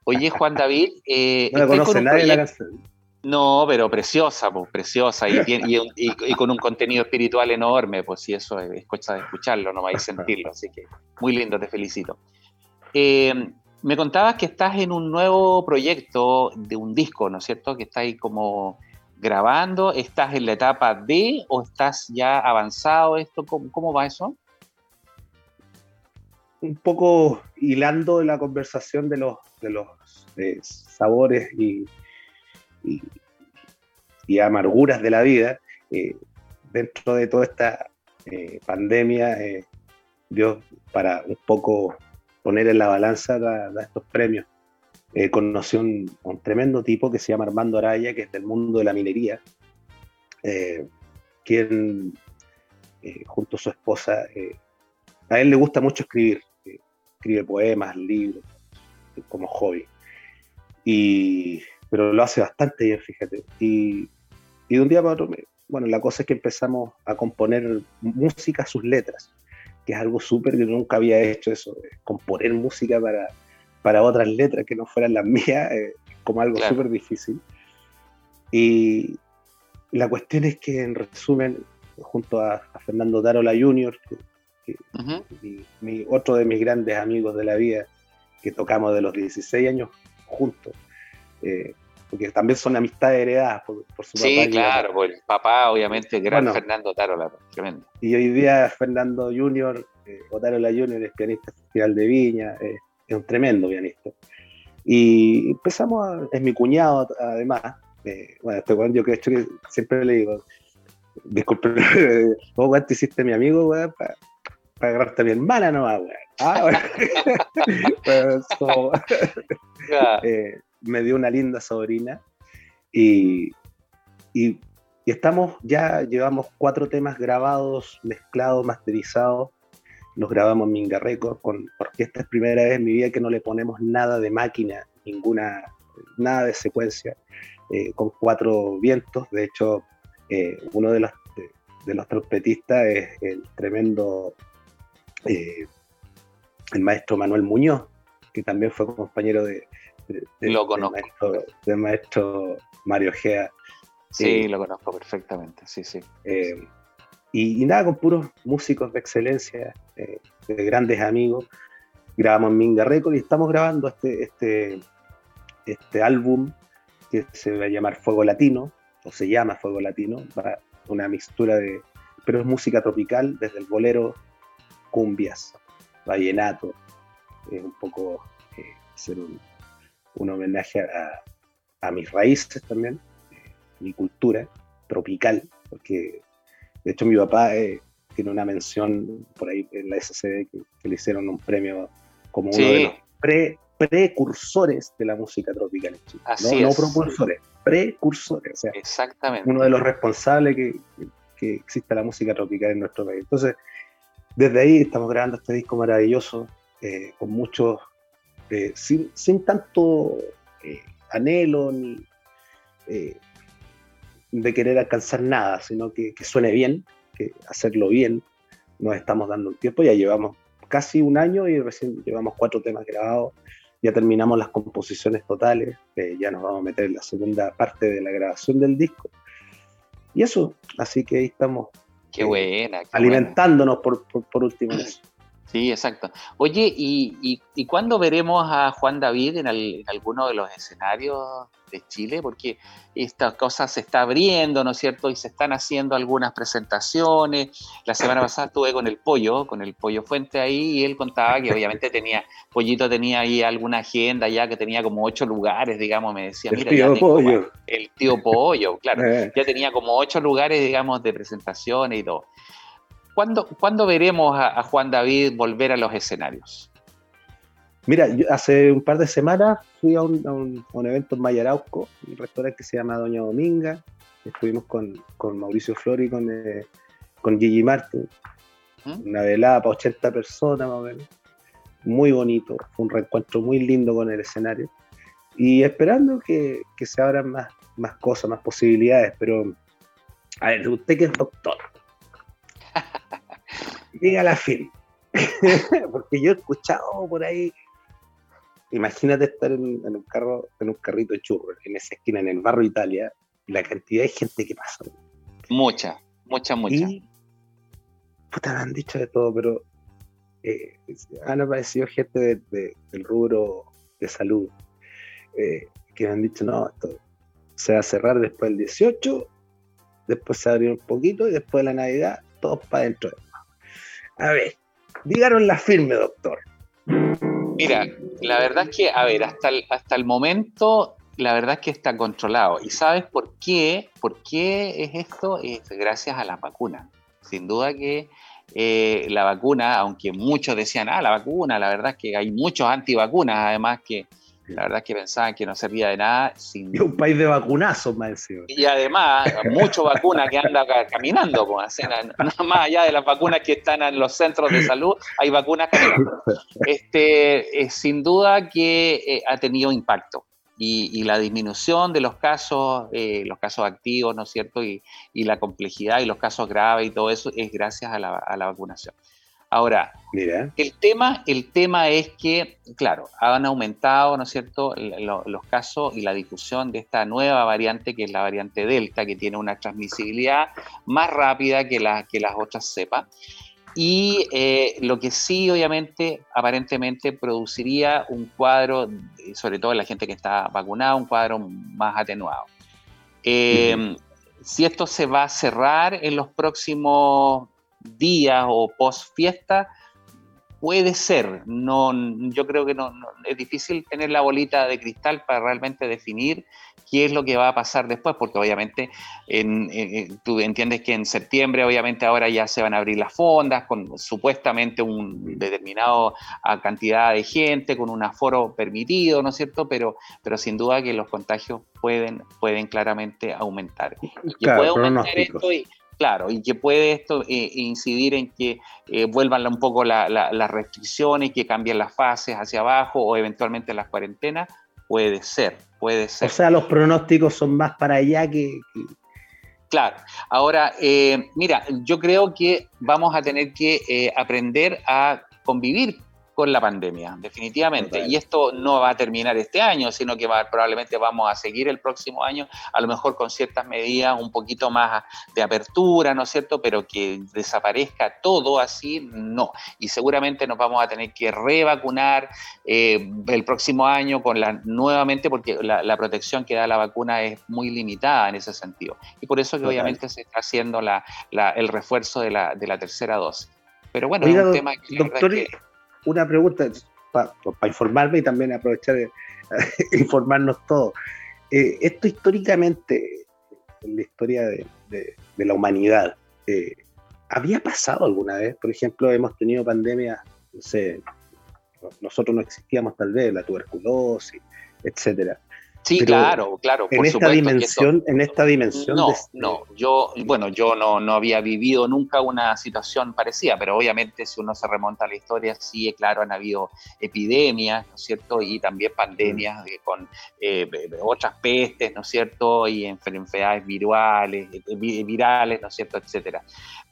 Oye, Juan David. Eh, no la conoce nadie la canción. No, pero preciosa, pues, preciosa y, y, con un contenido espiritual enorme, pues sí, eso es, cosa de escucharlo no vais a sentirlo, así que muy lindo, te felicito. Eh, me contabas que estás en un nuevo proyecto de un disco, ¿no es cierto? Que estás ahí como grabando, ¿estás en la etapa D o estás ya avanzado esto? ¿Cómo, va eso? Un poco hilando la conversación de los, eh, sabores y, y, amarguras de la vida, eh, dentro de toda esta eh, pandemia, Dios para un poco poner en la balanza da, estos premios. Eh, conocí un, un, tremendo tipo que se llama Armando Araya, que es del mundo de la minería, eh, quien eh, junto a su esposa, a él le gusta mucho escribir, escribe poemas, libros, como hobby, y, pero lo hace bastante bien, fíjate. Y, y de un día para otro, bueno, la cosa es que empezamos a componer música a sus letras que es algo súper que nunca había hecho eso, componer música para, para otras letras que no fueran las mías, eh, como algo súper difícil. Y la cuestión es que, en resumen, junto a, Fernando Tarola Jr., que, mi, otro de mis grandes amigos de la vida, que tocamos de los 16 años juntos, eh, porque también son amistades heredadas por, su papá. Sí, claro, por el papá, obviamente, gran Fernando Tarola, tremendo. Y hoy día Fernando Junior, eh, o Tarola Junior, es pianista festival de Viña, eh, es un tremendo pianista. Y empezamos, a, es mi cuñado además, eh, bueno, este weón yo creo que siempre le digo, disculpe, vos weón te hiciste mi amigo, weón, para agarrarte a mi hermana nomás, weón. Ah, bueno. Me dio una linda sobrina y, y, estamos, ya llevamos cuatro temas grabados, mezclados, masterizados, los grabamos en Minga Records, con, porque esta es primera vez en mi vida que no le ponemos nada de máquina, ninguna, nada de secuencia, eh, con cuatro vientos, de hecho eh, uno de los, de, los trompetistas es el tremendo, eh, el maestro Manuel Muñoz, que también fue compañero de, lo conozco. Del maestro, Mario Gea. Sí, lo conozco perfectamente, sí, sí. Eh, y, nada, con puros músicos de excelencia, eh, de grandes amigos. Grabamos en Minga Record y estamos grabando este, este, este álbum que se va a llamar Fuego Latino, o se llama Fuego Latino, para una mixtura de, pero es música tropical, desde el bolero, cumbias, vallenato, un poco eh, ser un, un homenaje a, mis raíces también, mi cultura tropical, porque de hecho mi papá eh, tiene una mención por ahí en la SCD que, le hicieron un premio como uno de los precursores de la música tropical en Chile. no, no, propulsores, precursores. O sea, Exactamente. Uno de los responsables que, que exista la música tropical en nuestro país. Entonces, desde ahí estamos grabando este disco maravilloso, eh, con muchos sin, tanto eh, anhelo ni eh, de querer alcanzar nada, sino que, suene bien, que hacerlo bien. Nos estamos dando un tiempo, ya llevamos casi un año y recién llevamos cuatro temas grabados, ya terminamos las composiciones totales, ya nos vamos a meter en la segunda parte de la grabación del disco. Y eso, así que ahí estamos qué eh, buena, alimentándonos Por, por, último eso. Sí, exacto. Oye, ¿y, y, cuándo veremos a Juan David en, en, alguno de los escenarios de Chile? Porque esta cosa se está abriendo, ¿no es cierto? Y se están haciendo algunas presentaciones. La semana pasada estuve con el Pollo, con el Pollo Fuente ahí, y él contaba que obviamente tenía, Pollito tenía ahí alguna agenda ya que tenía como ocho lugares, digamos, me decía, mira, el tío Pollo. El tío Pollo, claro. Eh. Ya tenía como ocho lugares, digamos, de presentaciones y todo. ¿Cuándo, veremos a, Juan David volver a los escenarios? Mira, yo hace un par de semanas fui a un, evento en Mayarauco, un restaurante que se llama Doña Dominga. Estuvimos con, Mauricio Flori, con, eh, con Gigi Martin. ¿Mm? Una velada para 80 personas más o menos. Muy bonito, fue un reencuentro muy lindo con el escenario. Y esperando que, se abran más, más cosas, más posibilidades. Pero, a ver, usted que es doctor, diga la film. Porque yo he escuchado por ahí. Imagínate estar en, un carro, en un carrito de churros, en esa esquina, en el barrio Italia, y la cantidad de gente que pasa. Mucha, mucha, mucha. puta, me han dicho de todo, pero eh, han aparecido gente del rubro de salud eh, que me han dicho, no, esto se va a cerrar después del 18, después se va a abrir un poquito y después de la Navidad, todos para adentro. A ver, díganos la firme, doctor. Mira, la verdad es que, a ver, hasta el, hasta el momento, la verdad es que está controlado. ¿Y sabes por qué? ¿Por qué es esto? Es gracias a la vacuna. Sin duda que eh, la vacuna, aunque muchos decían, ah, la vacuna, la verdad es que hay muchos antivacunas, además que la verdad es que pensaban que no servía de nada. Sin... Y un país de vacunazos, más Y además, muchas vacunas que andan caminando, pues, nada más allá de las vacunas que están en los centros de salud, hay vacunas caminando. Este, eh, sin duda que eh, ha tenido impacto. Y, la disminución de los casos, eh, los casos activos, ¿no es cierto? Y, la complejidad y los casos graves y todo eso es gracias a la vacunación. Ahora, El, tema, el tema es que, claro, han aumentado, ¿no es cierto?, los casos y la difusión de esta nueva variante, que es la variante Delta, que tiene una transmisibilidad más rápida que, la, que las otras cepas. Y eh, lo que sí, obviamente, aparentemente produciría un cuadro, sobre todo en la gente que está vacunada, un cuadro más atenuado. Eh, si esto se va a cerrar en los próximos días o post fiesta, puede ser. No, yo creo que no, es difícil tener la bolita de cristal para realmente definir qué es lo que va a pasar después, porque obviamente tú entiendes que en septiembre, obviamente ahora ya se van a abrir las fondas con supuestamente un determinado cantidad de gente, con un aforo permitido, ¿no es cierto? Pero, pero sin duda que los contagios pueden, pueden claramente aumentar. Y puede aumentar esto Claro, y que puede esto eh, incidir en que eh, vuelvan un poco las restricciones, que cambien las fases hacia abajo o eventualmente las cuarentenas, puede ser, puede ser. O sea, los pronósticos son más para allá que... Claro, ahora, eh, mira, yo creo que vamos a tener que aprender a convivir con la pandemia, definitivamente. Y esto no va a terminar este año, sino que probablemente vamos a seguir el próximo año, a lo mejor con ciertas medidas un poquito más de apertura, ¿no es cierto? Pero que desaparezca todo así, no. Y seguramente nos vamos a tener que revacunar eh, el próximo año con la nuevamente, porque la, protección que da la vacuna es muy limitada en ese sentido. Y por eso que obviamente se está haciendo el refuerzo de la, tercera dosis. Pero bueno, es un tema que, doctor, una pregunta para informarme y también aprovechar de informarnos todos. Eh, esto históricamente, en la historia de, la humanidad, eh, ¿había pasado alguna vez? Por ejemplo, hemos tenido pandemias, no sé, nosotros no existíamos tal vez, la tuberculosis, etcétera. Sí, claro, claro. en esta dimensión, en esta dimensión. No, no. Yo, bueno, yo no, no había vivido nunca una situación parecida, pero obviamente si uno se remonta a la historia, sí, claro, han habido epidemias, ¿no es cierto? Y también pandemias con eh, otras pestes, ¿no es cierto? Y enfermedades virales, eh, virales, ¿no es cierto? Etcétera.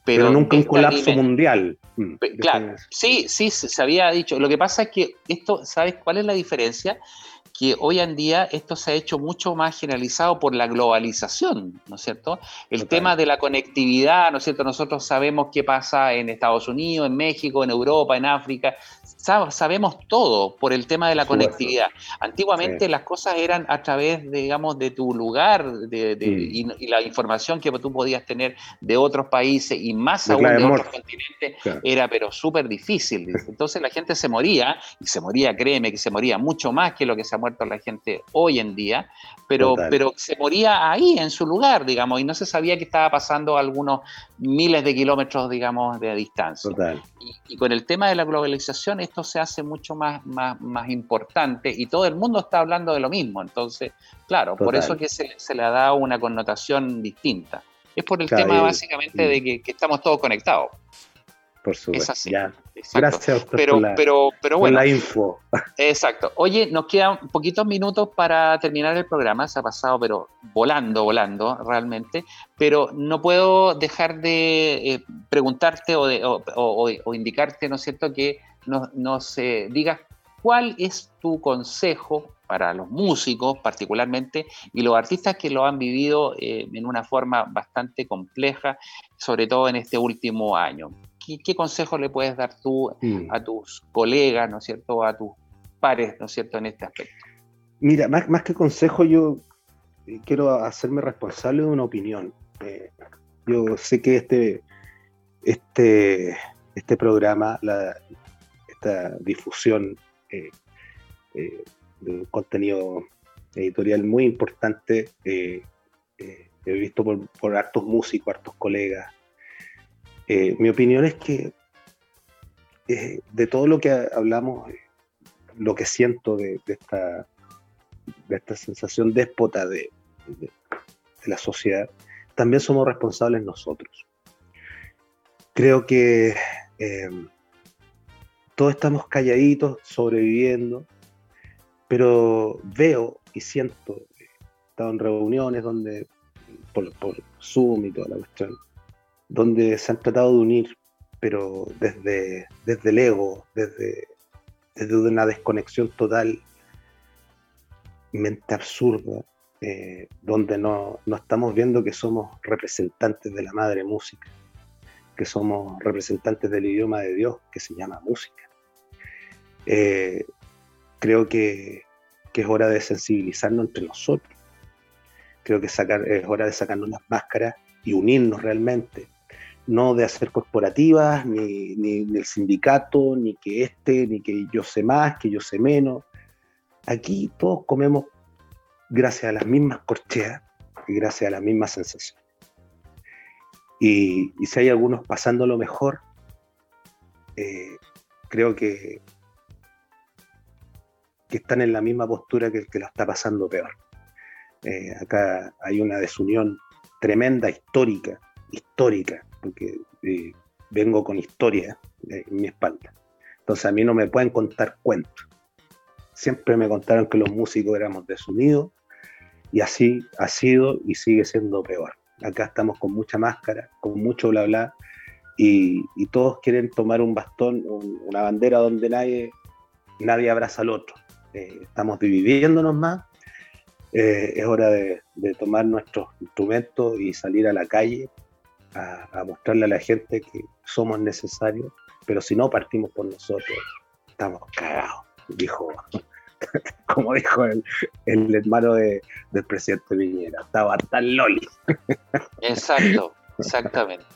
Pero, nunca un colapso mundial. Mm, claro, sí, sí, se había dicho. Lo que pasa es que esto, ¿sabes cuál es la diferencia? Que hoy en día esto se ha hecho mucho más generalizado por la globalización, ¿no es cierto? El tema de la conectividad, ¿no es cierto? Nosotros sabemos qué pasa en Estados Unidos, en México, en Europa, en África, sabemos todo por el tema de la conectividad. Antiguamente las cosas eran a través, digamos, de tu lugar de, mm. y, la información que tú podías tener de otros países y más aún de otros continentes era pero súper difícil. Entonces la gente se moría, y se moría, créeme, que se moría mucho más que lo que se ha muerto la gente hoy en día, pero, pero se moría ahí, en su lugar, digamos, y no se sabía que estaba pasando algunos miles de kilómetros, digamos, de distancia. Y, y, con el tema de la globalización, esto se hace mucho más, más, más, importante y todo el mundo está hablando de lo mismo. Entonces, claro, por eso que se, se, le ha dado una connotación distinta. Es por el tema básicamente de que, que estamos todos conectados. Por supuesto. Gracias pero, por la, pero, pero bueno, la info. Exacto. Oye, nos quedan poquitos minutos para terminar el programa. Se ha pasado, pero volando, volando, realmente. Pero no puedo dejar de eh, preguntarte o, de, o, o, indicarte, ¿no es cierto?, que nos, nos eh, digas cuál es tu consejo para los músicos particularmente y los artistas que lo han vivido eh, en una forma bastante compleja, sobre todo en este último año. ¿Qué, consejo le puedes dar tú mm. a tus colegas, ¿no es cierto?, a tus pares, ¿no es cierto?, en este aspecto. Mira, más, más que consejo, yo eh, quiero hacerme responsable de una opinión. Eh, yo sé que este, este, este programa, la, esta difusión eh, de un contenido editorial muy importante, he visto por, por hartos músicos, hartos colegas, eh, mi opinión es que eh, de todo lo que hablamos, eh, lo que siento de, esta, de esta sensación déspota de, la sociedad, también somos responsables nosotros. Creo que todos estamos calladitos, sobreviviendo, pero veo y siento, he estado en reuniones donde, por Zoom y toda la cuestión, donde se han tratado de unir, pero desde, desde el ego, desde, desde una desconexión total, mente absurda, eh, donde no, no, estamos viendo que somos representantes de la madre música, que somos representantes del idioma de Dios que se llama música. Eh, creo que, que, es hora de sensibilizarnos entre nosotros. Creo que es hora de sacarnos las máscaras y unirnos realmente no de hacer corporativas, ni, el sindicato, ni que este, ni que yo sé más, que yo sé menos. Aquí todos comemos gracias a las mismas corcheas y gracias a las mismas sensaciones. Y, si hay algunos pasándolo mejor, eh, creo que, que están en la misma postura que el que lo está pasando peor. Eh, acá hay una desunión tremenda, histórica, histórica, porque eh, vengo con historia en mi espalda. Entonces a mí no me pueden contar cuentos. Siempre me contaron que los músicos éramos desunidos y así ha sido y sigue siendo peor. Acá estamos con mucha máscara, con mucho bla bla y, todos quieren tomar un bastón, una bandera donde nadie, nadie abraza al otro. Eh, estamos dividiéndonos más. Eh, es hora de tomar nuestros instrumentos y salir a la calle a, mostrarle a la gente que somos necesarios, pero si no partimos por nosotros, estamos cagados, dijo, como dijo el, el hermano de, del presidente Viñera, estaba tan loli. Exacto, exactamente.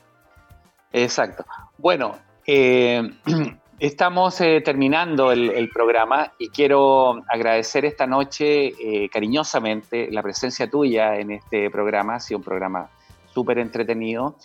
Exacto. Bueno, eh, estamos eh, terminando el, programa y quiero agradecer esta noche eh, cariñosamente la presencia tuya en este programa. Ha sido un programa súper entretenido.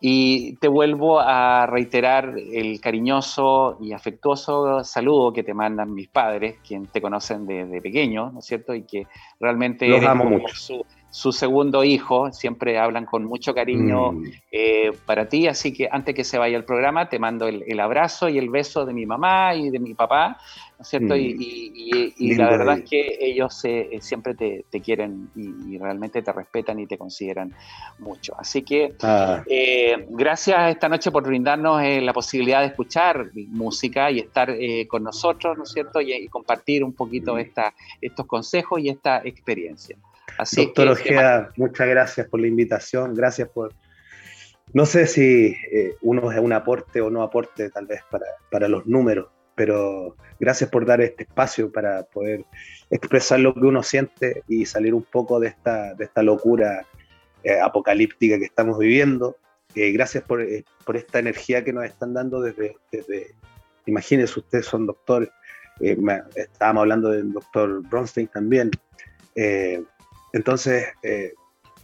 Y te vuelvo a reiterar el cariñoso y afectuoso saludo que te mandan mis padres, quien te conocen desde de pequeño, ¿no es cierto? Y que realmente Los amo mucho. su segundo hijo, siempre hablan con mucho cariño Mm. eh, para ti, así que antes que se vaya el programa, te mando el, el abrazo y el beso de mi mamá y de mi papá, ¿no es cierto? Mm. Y, y- y- y Lindo la verdad es que ellos eh, eh, siempre te, te quieren y, realmente te respetan y te consideran mucho. Así que Ah, eh, gracias esta noche por brindarnos eh, la posibilidad de escuchar música y estar eh, con nosotros, ¿no es cierto? Y, y compartir un poquito Mm. esta, estos consejos y esta experiencia. Así Doctor Ojeda, muchas gracias por la invitación, gracias por... No sé si eh, uno es un aporte o no aporte tal vez para, para los números, pero gracias por dar este espacio para poder expresar lo que uno siente y salir un poco de esta, de esta locura eh, apocalíptica que estamos viviendo. Eh, gracias por, eh, por esta energía que nos están dando desde, desde imagínense ustedes son doctores, estábamos hablando del doctor Bronstein también. Entonces, eh,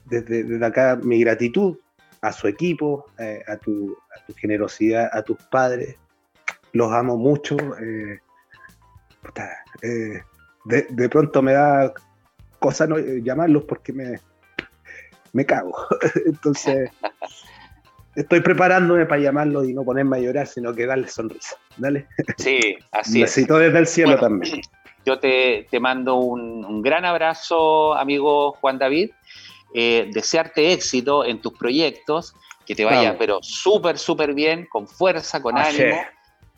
desde, desde acá mi gratitud a su equipo, eh, a, tu, a tu generosidad, a tus padres. Los amo mucho. eh, puta, eh, de, de pronto me da cosa no llamarlos porque me, me cago. Entonces, estoy preparándome para llamarlos y no ponerme a llorar, sino que darles sonrisa. Dale. Sí, así es. Besito desde el cielo Bueno, también. Yo te, te mando un, un gran abrazo, amigo Juan David. Eh, desearte éxito en tus proyectos, que te vaya, pero súper, súper bien, con fuerza, con Así ánimo. es.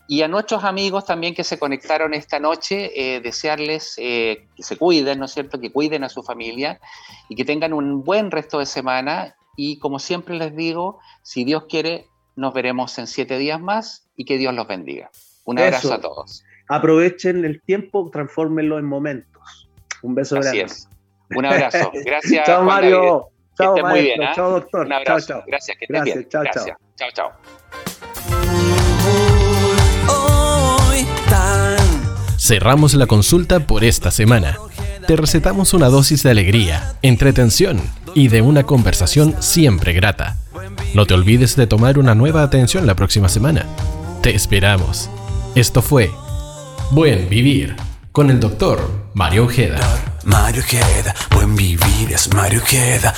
Y a nuestros amigos también que se conectaron esta noche, eh, desearles eh, que se cuiden, ¿no es cierto? Que cuiden a su familia y que tengan un buen resto de semana. Y como siempre les digo, si Dios quiere, nos veremos en siete días más y que Dios los bendiga. Un abrazo Eso. a todos. Aprovechen el tiempo, transfórmenlo en momentos. Un beso Así grande. es. Un abrazo. Gracias. chao Juan David. Mario. Que Chao muy bien, ¿ah? Chao doctor. Un Chao, abrazo. chao. Gracias, que estés Gracias, bien. chao, Gracias. Chao, chao. Cerramos la consulta por esta semana. Te recetamos una dosis de alegría, entretención y de una conversación siempre grata. No te olvides de tomar una nueva atención la próxima semana. Te esperamos. Esto fue Buen Vivir con el doctor Mario Ojeda. Mario Queda, buen vivir es Mario Queda.